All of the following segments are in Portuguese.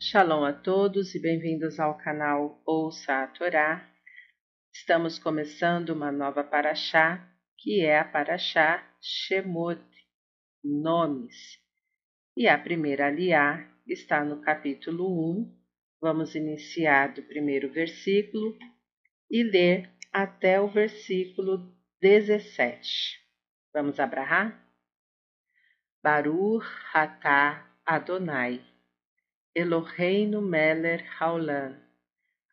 Shalom a todos e bem-vindos ao canal Ouça a Torá. Estamos começando uma nova paraxá, que é a paraxá Shemot, Nomes. E a primeira aliá está no capítulo 1. Vamos iniciar do primeiro versículo e ler até o versículo 17. Vamos abrahar? Baruch Hatá Adonai Eloheinu Meller Haolam,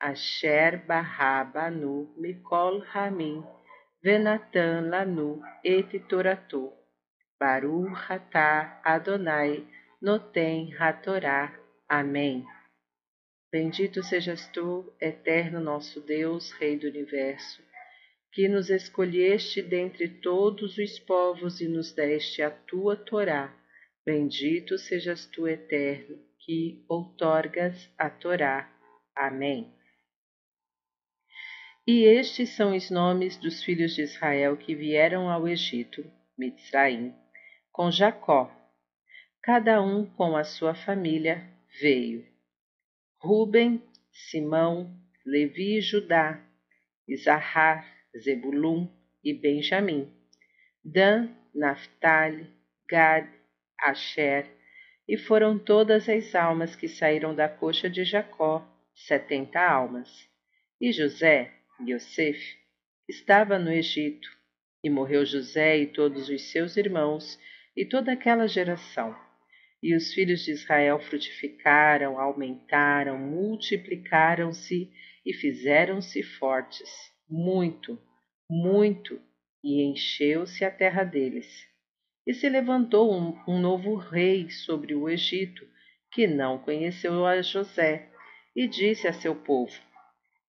Asher Barra Banu Mikol Ramin, Venatan Lanu Et Toratu, Baruch Atah Adonai, Noten Hatorá. Amém. Bendito sejas tu, eterno nosso Deus, Rei do Universo, que nos escolheste dentre todos os povos e nos deste a tua Torá. Bendito sejas tu, eterno que outorgas a Torá. Amém. E estes são os nomes dos filhos de Israel que vieram ao Egito, Mitzraim, com Jacó. Cada um com a sua família veio. Ruben, Simão, Levi e Judá, Isahar, Zebulum e Benjamim, Dan, Naphtali, Gad, Asher, e foram todas as almas que saíram da coxa de Jacó, setenta almas. E José, Yosef, estava no Egito, e morreu José e todos os seus irmãos e toda aquela geração. E os filhos de Israel frutificaram, aumentaram, multiplicaram-se e fizeram-se fortes, muito, muito, e encheu-se a terra deles. E se levantou um, um novo rei sobre o Egito, que não conheceu a José, e disse a seu povo: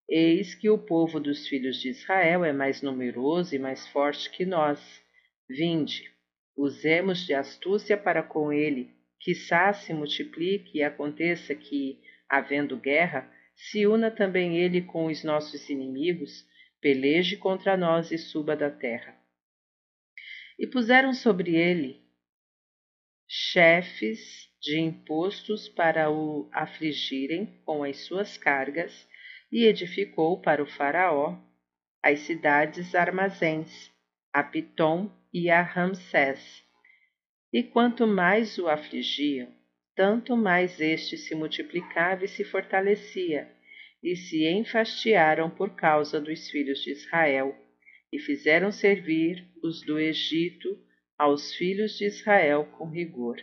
Eis que o povo dos filhos de Israel é mais numeroso e mais forte que nós. Vinde, usemos de astúcia para com ele, quiçá se multiplique e aconteça que, havendo guerra, se una também ele com os nossos inimigos, peleje contra nós e suba da terra e puseram sobre ele chefes de impostos para o afligirem com as suas cargas, e edificou para o Faraó as cidades armazéns, a Pitom e a Ramsés. E quanto mais o afligiam, tanto mais este se multiplicava e se fortalecia, e se enfastiaram por causa dos filhos de Israel e fizeram servir os do Egito aos filhos de Israel com rigor.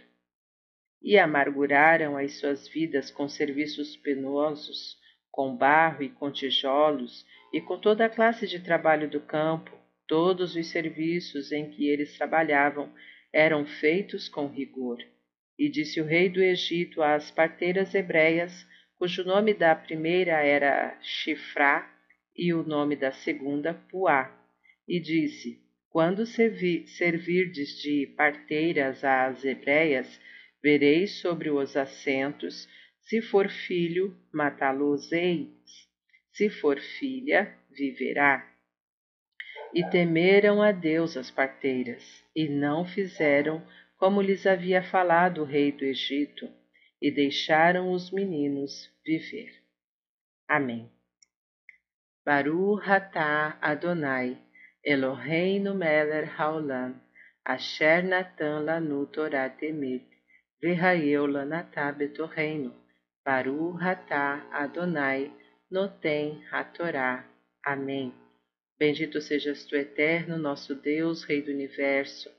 E amarguraram as suas vidas com serviços penosos, com barro e com tijolos, e com toda a classe de trabalho do campo, todos os serviços em que eles trabalhavam eram feitos com rigor. E disse o rei do Egito às parteiras hebreias, cujo nome da primeira era Chifrá e o nome da segunda Puá, e disse: Quando servirdes de parteiras às hebreias, vereis sobre os assentos, se for filho, matá-los-eis, se for filha, viverá. E temeram a Deus as parteiras, e não fizeram como lhes havia falado o rei do Egito, e deixaram os meninos viver. Amém. Baruch atah Adonai, Eloheinu Meller Haolam, Asher Natan Lanu Torah Temet, Vehayeu Lanatá Betorreino, Baru Hatá Adonai, Notem Hatorá. Amém. Bendito sejas tu, eterno, nosso Deus, Rei do Universo,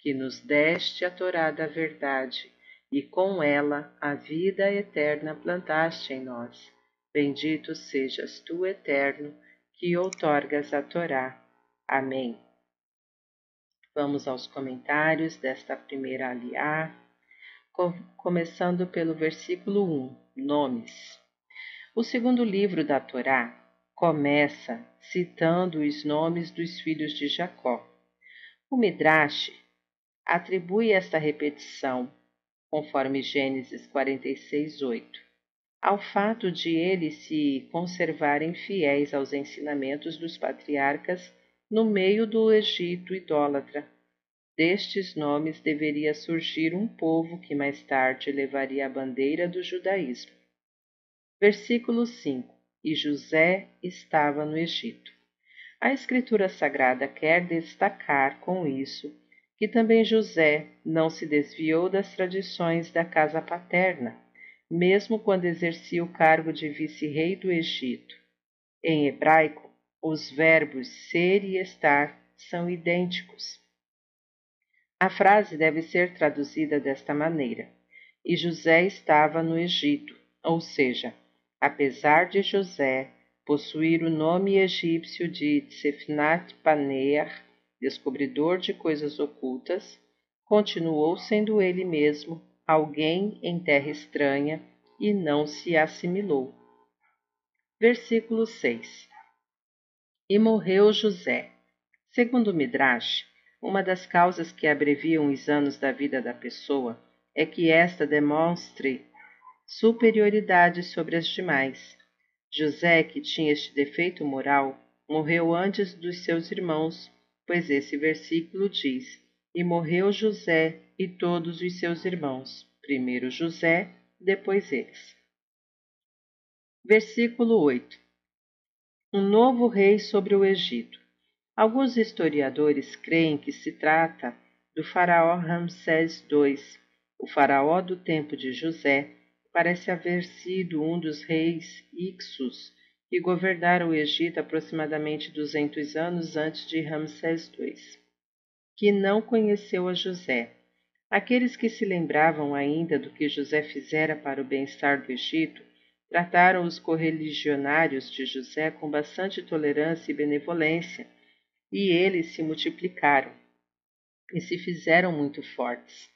que nos deste a Torá da verdade, e com ela a vida eterna plantaste em nós. Bendito sejas tu, eterno, que outorgas a Torá. Amém. Vamos aos comentários desta primeira aliá, começando pelo versículo 1, Nomes. O segundo livro da Torá começa citando os nomes dos filhos de Jacó. O Midrash atribui esta repetição, conforme Gênesis 46, 8, ao fato de eles se conservarem fiéis aos ensinamentos dos patriarcas no meio do Egito idólatra. Destes nomes deveria surgir um povo que mais tarde levaria a bandeira do judaísmo. Versículo 5: E José estava no Egito. A Escritura Sagrada quer destacar com isso que também José não se desviou das tradições da casa paterna, mesmo quando exercia o cargo de vice-rei do Egito. Em hebraico, os verbos ser e estar são idênticos. A frase deve ser traduzida desta maneira: E José estava no Egito, ou seja, apesar de José possuir o nome egípcio de Tsefnat Panear, descobridor de coisas ocultas, continuou sendo ele mesmo alguém em terra estranha e não se assimilou. Versículo 6 E morreu José. Segundo Midrash, uma das causas que abreviam os anos da vida da pessoa é que esta demonstre superioridade sobre as demais. José, que tinha este defeito moral, morreu antes dos seus irmãos pois esse versículo diz: E morreu José e todos os seus irmãos, primeiro José, depois eles. Versículo 8 Um novo rei sobre o Egito. Alguns historiadores creem que se trata do faraó Ramsés II. O faraó do tempo de José parece haver sido um dos reis Ixos e governaram o Egito aproximadamente 200 anos antes de Ramsés II, que não conheceu a José. Aqueles que se lembravam ainda do que José fizera para o bem-estar do Egito trataram os correligionários de José com bastante tolerância e benevolência, e eles se multiplicaram e se fizeram muito fortes.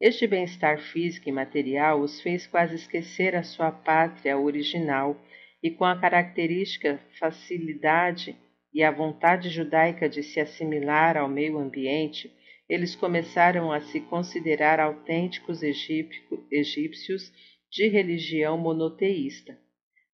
Este bem-estar físico e material os fez quase esquecer a sua pátria original e com a característica facilidade e a vontade judaica de se assimilar ao meio ambiente, eles começaram a se considerar autênticos egípcios de religião monoteísta.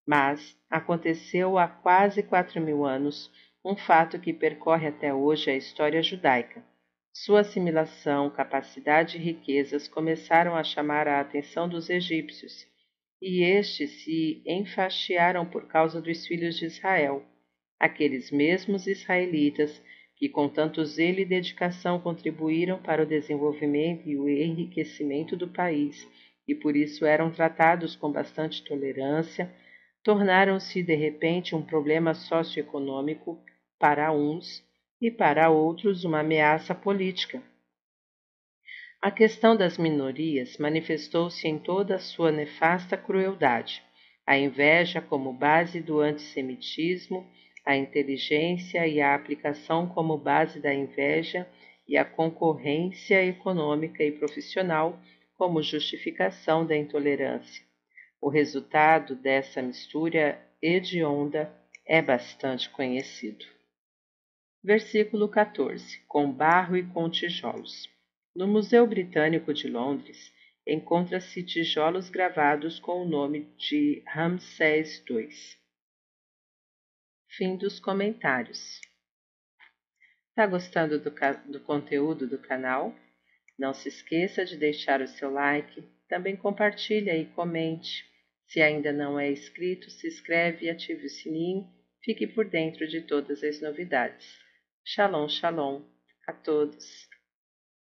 Mas aconteceu há quase quatro mil anos um fato que percorre até hoje a história judaica. Sua assimilação, capacidade e riquezas começaram a chamar a atenção dos egípcios e estes se enfastiaram por causa dos filhos de Israel, aqueles mesmos israelitas que com tanto zelo e dedicação contribuíram para o desenvolvimento e o enriquecimento do país e por isso eram tratados com bastante tolerância, tornaram-se de repente um problema socioeconômico para uns e para outros uma ameaça política. A questão das minorias manifestou-se em toda a sua nefasta crueldade. A inveja como base do antissemitismo, a inteligência e a aplicação como base da inveja e a concorrência econômica e profissional como justificação da intolerância. O resultado dessa mistura hedionda é bastante conhecido. Versículo 14: Com barro e com tijolos. No Museu Britânico de Londres encontra-se tijolos gravados com o nome de Ramsés II. Fim dos comentários. Está gostando do, do conteúdo do canal? Não se esqueça de deixar o seu like, também compartilhe e comente. Se ainda não é inscrito, se inscreve e ative o sininho. Fique por dentro de todas as novidades. Shalom, shalom a todos.